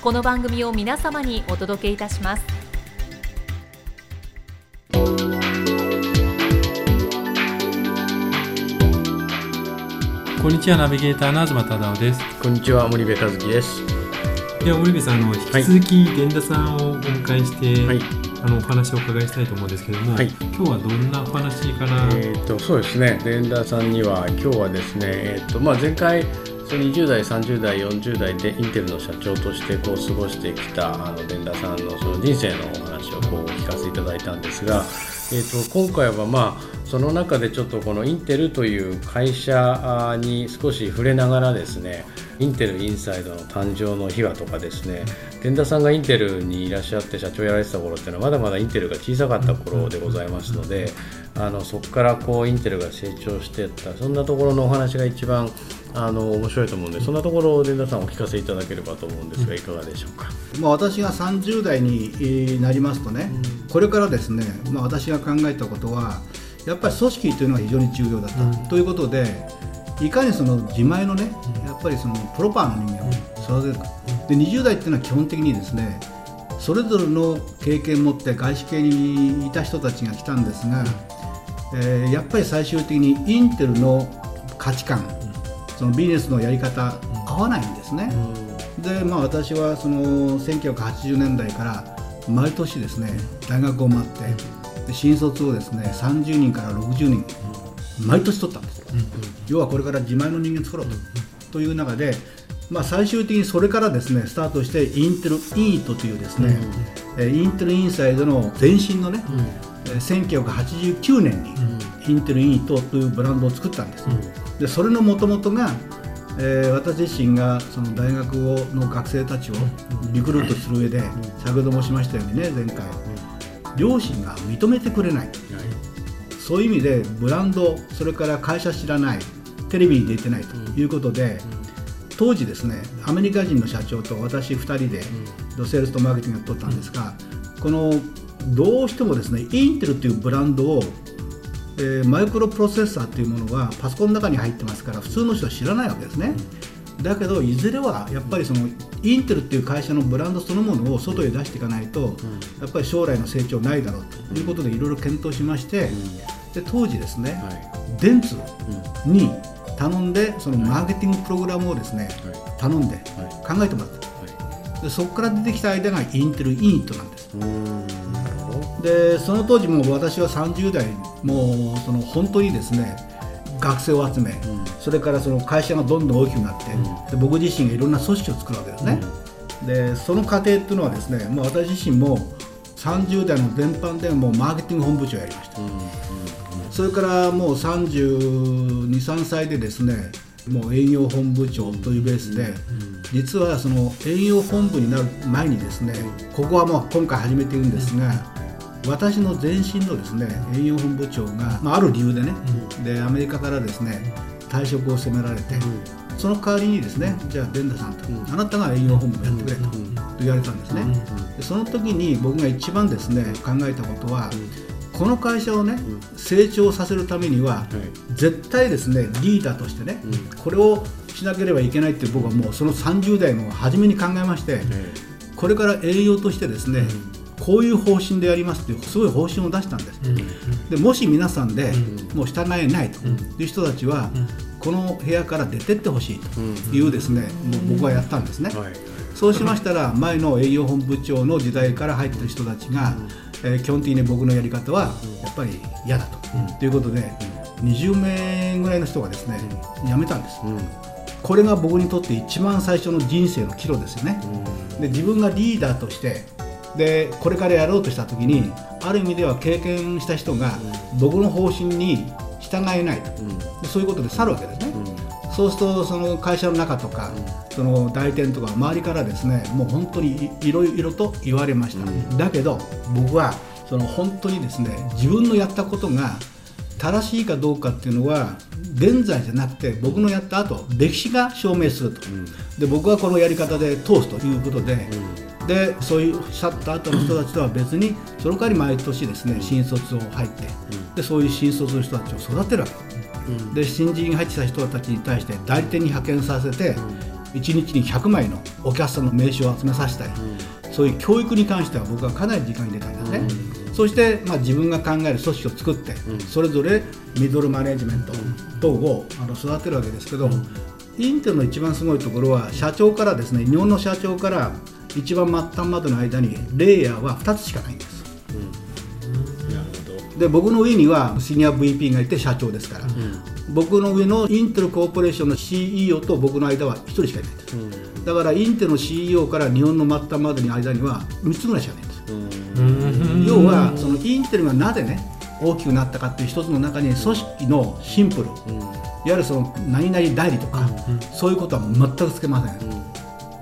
この番組を皆様にお届けいたします。こんにちはナビゲーターの東忠夫です。こんにちは森部和樹です。では森部さんあの引き続き伝田さんをお迎えして、はい。あのお話をお伺いしたいと思うんですけども、はい。今日はどんなお話から、えー、とそうですね。伝田さんには今日はですね、えーとまあ、前回その20代30代40代でインテルの社長としてこう過ごしてきたあの伝田さんのその人生のお話をこうお聞かせいただいたんですが、えー、と今回はまあその中でちょっとこのインテルという会社に少し触れながらですねインテルインサイドの誕生の秘話とかですね伝田さんがインテルにいらっしゃって社長やられてた頃っていうのはまだまだインテルが小さかった頃でございますのであのそこからこうインテルが成長していった。そんなところのお話が一番あの面白いと思うんでそんなところを伝田さんお聞かせいただければと思うんですがいかがでしょうか？まあ、私が30代にえーなりますとね、これからですね、まあ、私が考えたことはやっぱり組織というのが非常に重要だった、ということでいかにその自前のねやっぱりそのプロパーの人間を育てるか、で20代っていうのは基本的にですねそれぞれの経験を持って外資系にいた人たちが来たんですが、えーやっぱり最終的にインテルの価値観、そのビジネスのやり方合わないんですね。でまあ、私はその1980年代から毎年ですね大学を回ってで新卒をですね30人から60人毎年取ったんですよ、要はこれから自前の人間作ろうと,、という中で、まあ、最終的にそれからですねスタートしてインテルイートというですね、えーインテルインサイドの前身のね、えー1989年にインテルイートというブランドを作ったんです、でそれのもともとがえー私自身がその大学をの学生たちをリクルートする上で先ほどもしましたようにね前回。両親が認めてくれない。そういう意味でブランドそれから会社知らないテレビに出てないということで当時ですねアメリカ人の社長と私2人でドセールスとマーケティングを取ったんですがこのどうしてもですねインテルというブランドをえーマイクロプロセッサーというものがパソコンの中に入ってますから普通の人は知らないわけですね、だけどいずれはやっぱりそのインテルっていう会社のブランドそのものを外へ出していかないと、やっぱり将来の成長ないだろうということでいろいろ検討しまして、で当時ですね、はい。電通に頼んでそのマーケティングプログラムをですね、頼んで考えてもらった。でそこから出てきた間がインテルイントなんですでその当時も私は30代もうその本当にですね学生を集め、それからその会社がどんどん大きくなって、で僕自身がいろんな組織を作るわけですね、でその過程っていうのはですねもう私自身も30代の全般でもうマーケティング本部長をやりました、それからもう32、3歳でですねもう営業本部長というベースで、実はその営業本部になる前にですね、ここはもう今回始めているんですが、私の前身のですね営業本部長が、まあ、ある理由でね、でアメリカからですね退職を責められて、その代わりにですねじゃあ伝田さんと、あなたが営業本部やってくれと、言われたんですね、でその時に僕が一番ですね考えたことは、この会社をね、成長させるためには、絶対ですねリーダーとしてね、これをしなければいけないって僕はもうその30代の初めに考えまして、これから営業としてですね、こういう方針でやりますっていうすごい方針を出したんです、でもし皆さんでもう従えないという人たちは、この部屋から出てってほしいというですね、もう僕はやったんですね、はい。そうしましたら 前の営業本部長の時代から入ってる人たちが、えー基本的に僕のやり方はやっぱり嫌だと、ということで20名ぐらいの人がですね、辞めたんです、これが僕にとって一番最初の人生の岐路ですよね、で自分がリーダーとしてでこれからやろうとした時にある意味では経験した人が僕の方針に従えないと、でそういうことで去るわけですね、そうするとその会社の中とか、その代理店とか周りからですねもう本当にいいろいろと言われました、だけど僕はその本当にですね自分のやったことが正しいかどうかっていうのは現在じゃなくて僕のやった後歴史が証明すると、で僕はこのやり方で通すということで、でそういう去った後の人たちとは別にその代わり毎年ですね新卒を入って、でそういう新卒の人たちを育てるわけ、で新人入ってきた人たちに対して代理店に派遣させて、1日に100枚のお客さんの名刺を集めさせたり、そういう教育に関しては僕はかなり時間に入れたんですね、そして、まあ、自分が考える組織を作って、それぞれミドルマネジメント等をあの育てるわけですけど、インテルの一番すごいところは社長からですね日本の社長から一番末端までの間にレイヤーは2つしかないんです。なるほどで僕の上にはシニア VP がいて社長ですから、僕の上のインテルコーポレーションの CEO と僕の間は1人しかいないんです、だからインテルの CEO から日本の末端までの間には3つぐらいしかないん。です要はそのインテルがなぜね大きくなったかっていう一つの中に組織のシンプル、いわゆるその何々代理とか、そういうことは全くつけません、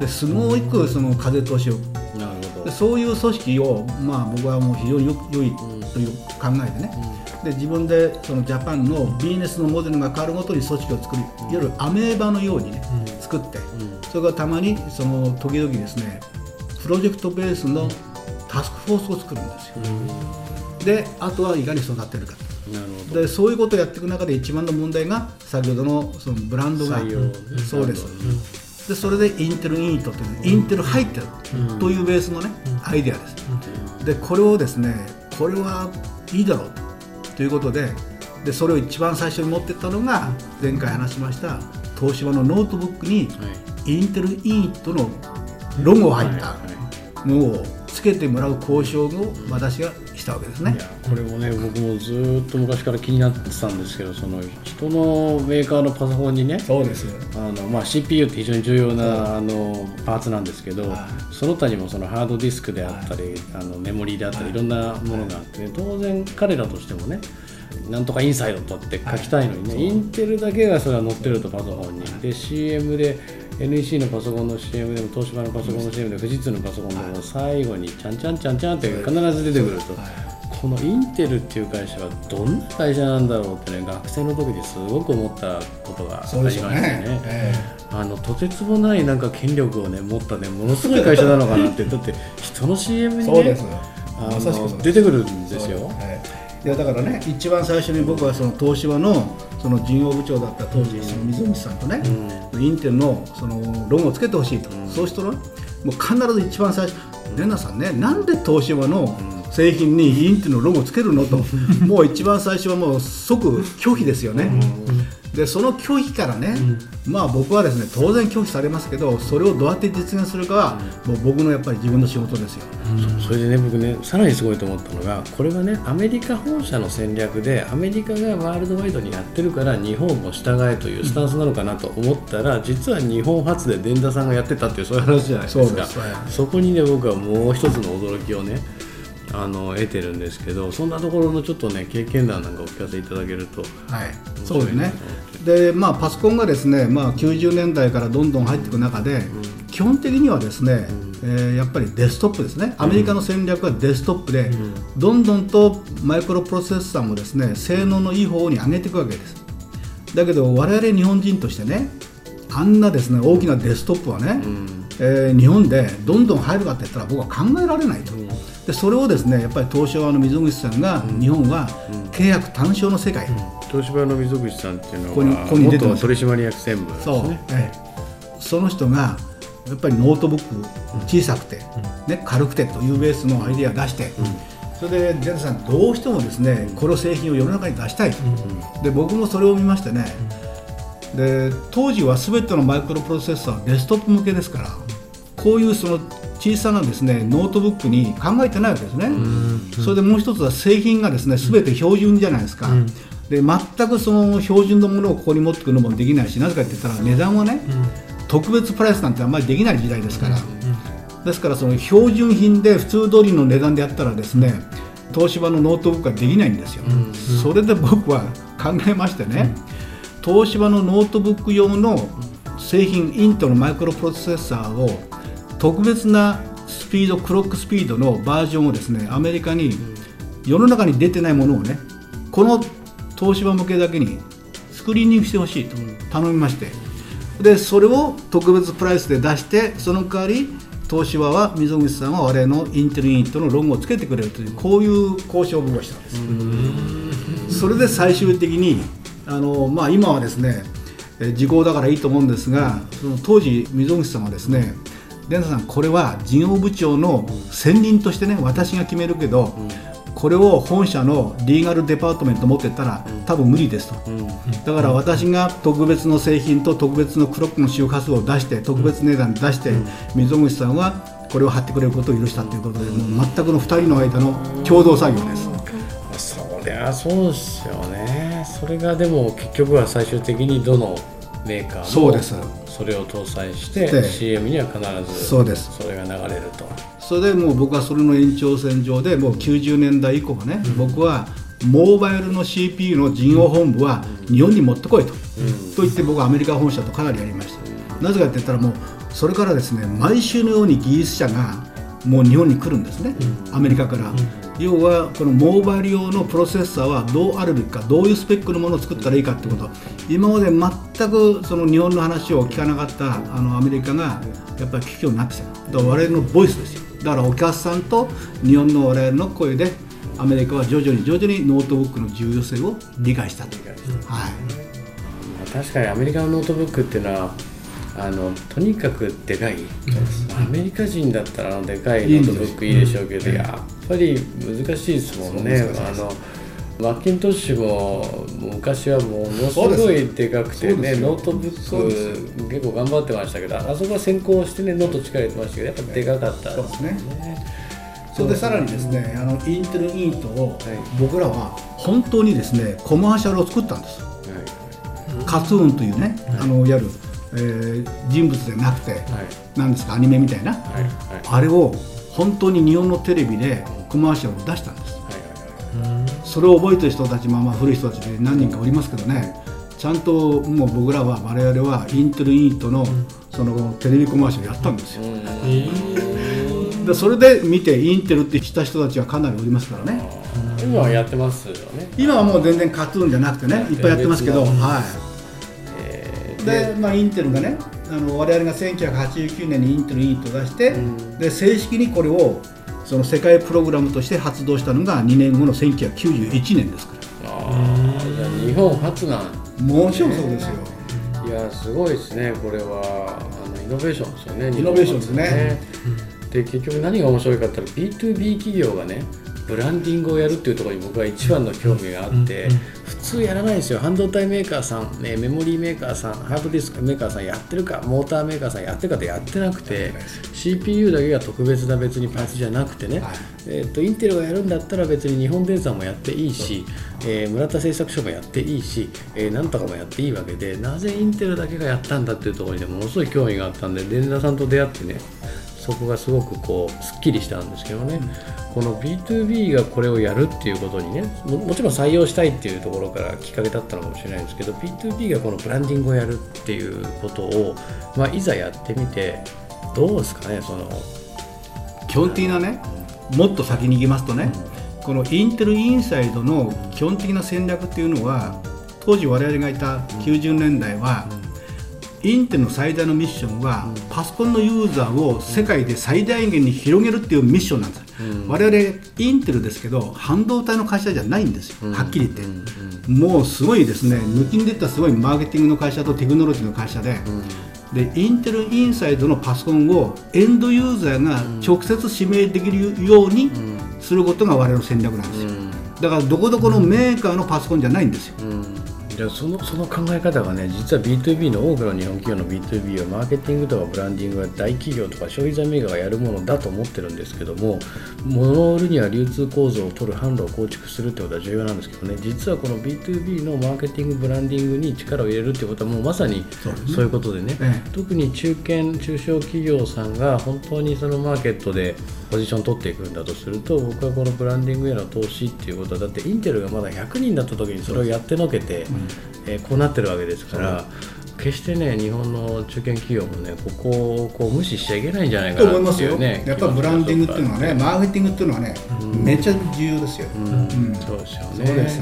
ですごくその風通しをなるほど。でそういう組織を、まあ、僕はもう非常によ良いという考えでね、で自分でそのジャパンのビジネスのモデルが変わるごとに組織を作り、いわゆるアメーバのようにね、作って、それからたまにその時々ですねプロジェクトベースのタスクフォースを作るんですよ、であとはいかに育てるかなるほど。でそういうことをやっていく中で一番の問題が先ほどのそのブランドがそうです、でそれで Intel in it というインテル入ってるというベースのね、アイデアです、でこれをですねこれはいいだろうということででそれを一番最初に持ってったのが前回話しました東芝のノートブックにインテルイントのロゴが入ったのをつけてもらう交渉を私がしたわけですね。いやこれもね僕もずーっと昔から気になってたんですけどその人のメーカーのパソコンにねそうですあのまあ、CPU って非常に重要なあのパーツなんですけど、その他にもそのハードディスクであったり、あのメモリーであったり、い。ろんなものがあって、ね、当然彼らとしてもねなんとかインサイドとって書きたいのにね、インテルだけがそれは載ってるとパソコンに。で CM で NEC のパソコンの CM でも東芝のパソコンの CM で富士通のパソコンでも最後にちゃんちゃんちゃんちゃんって必ず出てくると。このインテルっていう会社はどんな会社なんだろうってね学生の時にすごく思ったことがありましてね。えあのとてつもないなんか権力をね持ったねものすごい会社なのかなって。だって人の CM にねあ出てくるんですよ。はい。いやだからね一番最初に僕はその東芝のその事業部長だった当時その水口さんとね、インテルのそのロゴをつけてほしいと、そうしたらもう必ず一番最初「レナさんね。なんで東芝の製品にインテルのロゴをつけるの?」と。もう一番最初はもう即拒否ですよね。でその拒否からね、まあ僕はですね当然拒否されますけどそれをどうやって実現するかは、もう僕のやっぱり自分の仕事ですよ。それでね僕ねさらにすごいと思ったのがこれはねアメリカ本社の戦略でアメリカがワールドワイドにやってるから日本も従えというスタンスなのかなと思ったら、実は日本初で伝田さんがやってたっていうそういう話じゃないですか。そそこにね僕はもう一つの驚きをねあの得てるんですけどそんなところのちょっとね経験談なんかお聞かせいただけると。はい、そうですね。で、まあパソコンがですね、まあ90年代からどんどん入っていく中で、基本的にはですね、えーやっぱりデスクトップですね。アメリカの戦略はデスクトップで、どんどんとマイクロプロセッサーもですね、性能のいい方に上げていくわけです。だけど我々日本人としてね、あんなですね大きなデスクトップはね、えー日本でどんどん入るかって言ったら僕は考えられないと、でそれをですねやっぱり東芝の溝口さんが、日本は軽薄短小の世界、東芝の溝口さんっていうのはここに出て元取締役専務ですそう、ねええ。その人がやっぱりノートブック小さくて、ね、軽くてというベースのアイデアを出して、それでジェンさんどうしてもですねこの製品を世の中に出したい。と、で僕もそれを見ましてね、で当時は全てのマイクロプロセッサーはデスクトップ向けですからこういうその小さなですねノートブックに考えてないわけですね、それでもう一つは製品がですね全て標準じゃないですか、で全くその標準のものをここに持ってくるのもできないしなぜかって言ったら値段はね、特別プライスなんてあんまりできない時代ですから、ですからその標準品で普通通りの値段でやったらですね東芝のノートブックはできないんですよ、それで僕は考えましてね、東芝のノートブック用の製品インテルのマイクロプロセッサーを特別なスピードクロックスピードのバージョンをですねアメリカに世の中に出てないものをねこの東芝向けだけにスクリーニングしてほしいと頼みまして。でそれを特別プライスで出してその代わり東芝は溝口さんは我々のインテルユニットのロゴをつけてくれるというこういう交渉を僕はしたんです。それで最終的にあの、まあ、今はですねえ時効だからいいと思うんですがその当時溝口さんはですね伝太さんこれは事業部長の専任としてね私が決めるけど、これを本社のリーガルデパートメント持ってったら多分無理ですと、だから私が特別の製品と特別のクロックの周波数を出して特別値段出して、溝口さんはこれを貼ってくれることを許したということでもう全くの2人の間の共同作業です。そりゃそうですよね。それがでも結局は最終的にどのメーカーもそうです。それを搭載してで CM には必ずそうです。それが流れるとそれでもう僕はそれの延長線上でもう90年代以降はね、僕はモバイルの CPU の事業本部は日本に持ってこいと、と言って僕はアメリカ本社とかなりやりました、なぜかって言ったらもうそれからですね毎週のように技術者がもう日本に来るんですね、アメリカから、要はこのモバイル用のプロセッサーはどうあるべきかどういうスペックのものを作ったらいいかってこと。今まで全くその日本の話を聞かなかったあのアメリカがやっぱり聞くようになってきた。だから我々のボイスですよだからお客さんと日本の我々の声でアメリカは徐々に徐々にノートブックの重要性を理解したと、はい、確かにアメリカのノートブックっていうのはあのとにかくでかい、アメリカ人だったらあのでかいノートブックいいでしょうけど、やっぱり難しいですもんね。あのマッキントッシュも昔はものすごいでかくてねノートブック結構頑張ってましたけどあそこは先行してねノート力入れてましたけどやっぱでかかったそうですね。それでさらにですねあの Intel in it を僕らは本当にですねコマーシャルを作ったんです、カツーンというね、あのいわゆる、えー人物でなくて、なんですかアニメみたいな、はい。はい。あれを本当に日本のテレビでコマーシャルを出したんですそれを覚えてる人たちもまあ古い人たちで何人かおりますけどね。ちゃんともう僕らは我々はインテルイントのそのテレビコマーシャルやったんですよ、でそれで見てインテルってした人たちはかなりおりますからね。今はやってますよね。今はもう全然カトゥーンじゃなくてねいっぱいやってますけど、はえい、で、まあ、インテルがねあの我々が1989年にインテルイントを出して、で正式にこれをその世界プログラムとして発動したのが2年後の1991年ですかー、あーじゃあ日本初なん。らもちろんそうですよ。いやすごいですねこれは。あのイノベーションですよねイノベーションですね。で結局何が面白いかって言ったら B2B 企業がねブランディングをやるっていうところに僕は一番の興味があって、普通やらないですよ。半導体メーカーさん、ね、メモリーメーカーさんハードディスクメーカーさんやってるかモーターメーカーさんやってるかってやってなくて CPU だけが特別な別にパーツじゃなくてね、はい。えー、とインテルがやるんだったら別に日本電産もやっていいし、えー村田製作所もやっていいし、えーなんとかもやっていいわけでなぜインテルだけがやったんだっていうところにねものすごい興味があったんで伝田さんと出会ってねそこがすごくこうすっきりしたんですけどね、この B2B がこれをやるっていうことにねももちろん採用したいっていうところからきっかけだったのかもしれないんですけど B2B がこのブランディングをやるっていうことを、まあ、いざやってみてどうですかねその。基本的なねもっと先に行きますとね、このインテルインサイドの基本的な戦略っていうのは当時我々がいた90年代は、インテルの最大のミッションは、パソコンのユーザーを世界で最大限に広げるっていうミッションなんです、我々インテルですけど半導体の会社じゃないんですよ、はっきり言って、もうすごいですね。抜きんでったすごいマーケティングの会社とテクノロジーの会社で、でインテルインサイドのパソコンをエンドユーザーが直接指名できるようにすることが我々の戦略なんですよ、だからどこどこのメーカーのパソコンじゃないんですよ、いやそのその考え方がね実は B2B の多くの日本企業の B2B はマーケティングとかブランディングは大企業とか消費財メーカーがやるものだと思ってるんですけども物を売るには流通構造を取る販路を構築するってことは重要なんですけどね。実はこの B2B のマーケティングブランディングに力を入れるってことはもうまさにそういうことでね。え特に中堅中小企業さんが本当にそのマーケットでポジション取っていくんだとすると僕はこのブランディングへの投資っていうことはだってインテルがまだ100人だった時にそれをやってのけて、えーこうなってるわけですから決してね日本の中堅企業もねここをこう無視しちゃいけないんじゃないかと思いなますよ、ねやっぱりブランディングっていうのはね、マーケティングっていうのはね、めっちゃ重要ですよ。うん。うん。そうですよそうねです。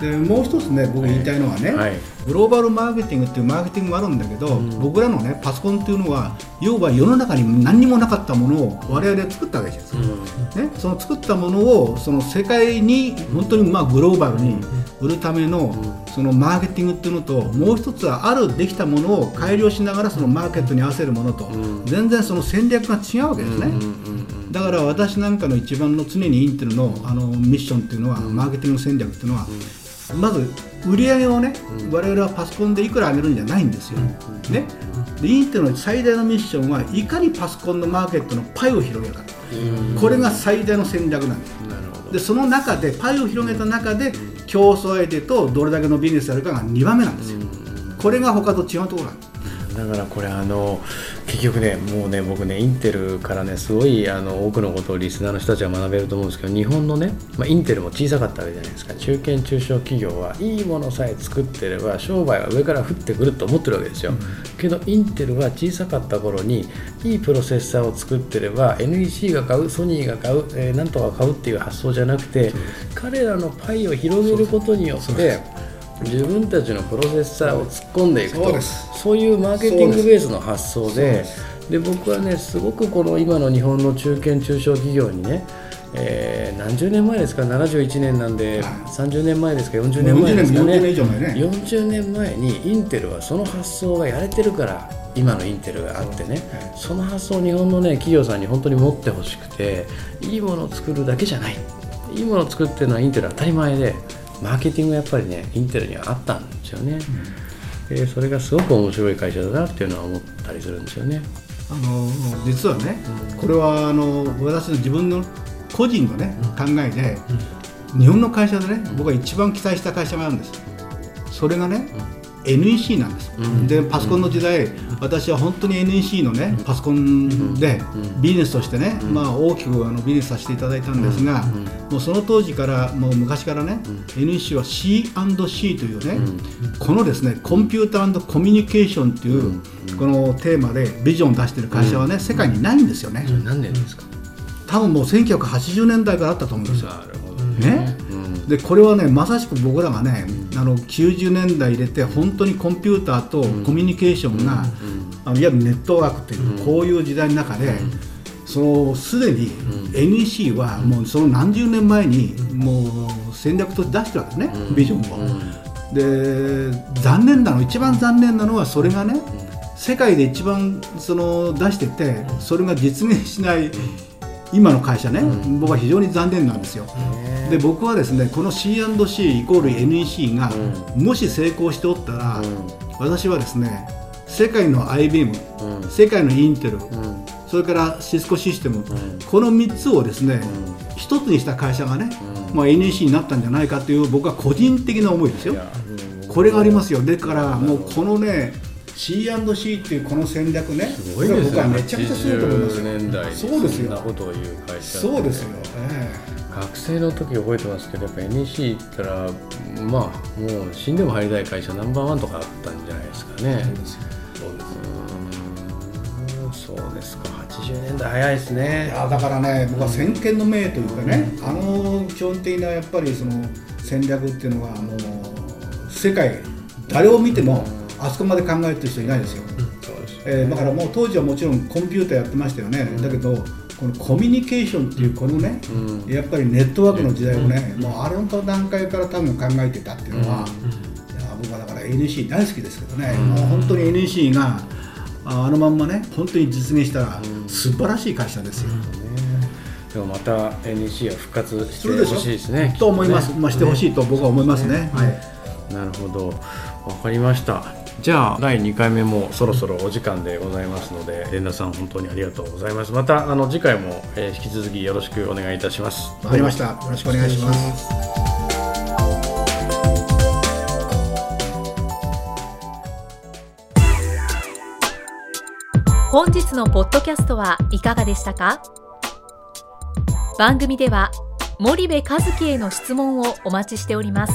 でもう一つね、僕言いたいのはね、はい。グローバルマーケティングっていうマーケティングもあるんだけど、僕らのね、パソコンっていうのは、要は世の中に何にもなかったものを我々で作ったわけですよ。ね、その作ったものをその世界に本当にまあグローバルに売るためのそのマーケティングっていうのともう一つはあるできたものを改良しながらそのマーケットに合わせるものと全然その戦略が違うわけですね。だから私なんかの一番の常にインテルのあのミッションっていうのは、マーケティング戦略っていうのは、まず売り上げをね、我々はパソコンでいくら上げるんじゃないんですよ。ね、でインテルの最大のミッションはいかにパソコンのマーケットのパイを広げるか、これが最大の戦略なんです。でその中でパイを広げた中で競争相手とどれだけのビジネスやるかが2番目なんですよ。これが他と違うところなんです。だからこれあの結局ねもうね僕ねインテルからねすごいあの多くのことをリスナーの人たちは学べると思うんですけど日本のね、まあ、インテルも小さかったわけじゃないですか。中堅中小企業はいいものさえ作ってれば商売は上から降ってくると思ってるわけですよ、けどインテルは小さかった頃にいいプロセッサーを作ってれば NEC が買うソニーが買う、えーなんとか買うっていう発想じゃなくて彼らのパイを広げることによって自分たちのプロセッサーを突っ込んでいくとそういうマーケティングベースの発想でで僕はねすごくこの今の日本の中堅中小企業にね、えー何十年前ですか71年なんで30年前ですか40年前ですかね。40年以上前ね。40年前にインテルはその発想がやれてるから今のインテルがあってね。その発想を日本のね企業さんに本当に持ってほしくていいものを作るだけじゃない。いいものを作ってるのはインテルは当たり前でマーケティングがやっぱりねインテルにはあったんですよね、でそれがすごく面白い会社だなっていうのは思ったりするんですよね。あの実はね、これはあの私の自分の個人のね、考えで、日本の会社でね、僕が一番期待した会社があるんです。それがね、NEC なんです、でパソコンの時代、私は本当に NEC のねパソコンでビジネスとしてね、まあ、大きくあのビジネスさせていただいたんですが、もうその当時からもう昔からね、NEC は C&C というね、このですねコンピューターコミュニケーションという、このテーマでビジョンを出している会社はね、世界にないんですよね、何年ですか、多分もう1980年代からあったと思うんですよ。ね？でこれはねまさしく僕らがね、あの90年代入れて本当にコンピューターとコミュニケーションが、あのいわゆるネットワークという、こういう時代の中で、そのすでに NEC はもうその何十年前にもう戦略として出してるわけですね、ビジョンを。で残念なの一番残念なのはそれがね、世界で一番その出しててそれが実現しない今の会社ね、僕は非常に残念なんですよ。で僕はですねこの C&C イコール NEC がもし成功しておったら、私はですね世界の IBM、世界のインテル、それからシスコシステム、この3つをですね、一つにした会社がね、まあ、NEC になったんじゃないかという僕は個人的な思いですよ。これがありますよ。だからもうこのね C&C っていうこの戦略ね、すごいですこれは僕はめちゃくちゃすごいと思いますよ。80年代にそうですよ。そんなことを言う会社そうですよ。え学生の時覚えてますけどやっぱ NEC 行ったらまあもう死んでも入りたい会社ナンバーワンとかあったんじゃないですかね。うーん。そうですか。80年代早いですえいねやだからね、僕は先見の明というかね、あの基本的なやっぱりその戦略っていうのはもう世界誰を見てもあそこまで考えてる人いないですよ。えーだからもう当時はもちろんコンピューターやってましたよね、だけどこのコミュニケーションっていうこのね、やっぱりネットワークの時代をね、もうあれの段階から多分考えてたっていうのは、いや僕はだから NEC 大好きですけどね、もう本当に NEC がああのまんまね本当に実現したら素晴らしい会社ですよ。でもまた NEC は復活してほしいですねと思います、ねまあ、してほしいと僕は思いますね。はいななるほど。わかりました。じゃあ第2回目もそろそろお時間でございますので連田さん本当にありがとうございます。またあの次回も、えー引き続きよろしくお願いいたします。わかりました。よろしくお願いします。本日のポッドキャストはいかがでしたか？番組では森部一樹への質問をお待ちしております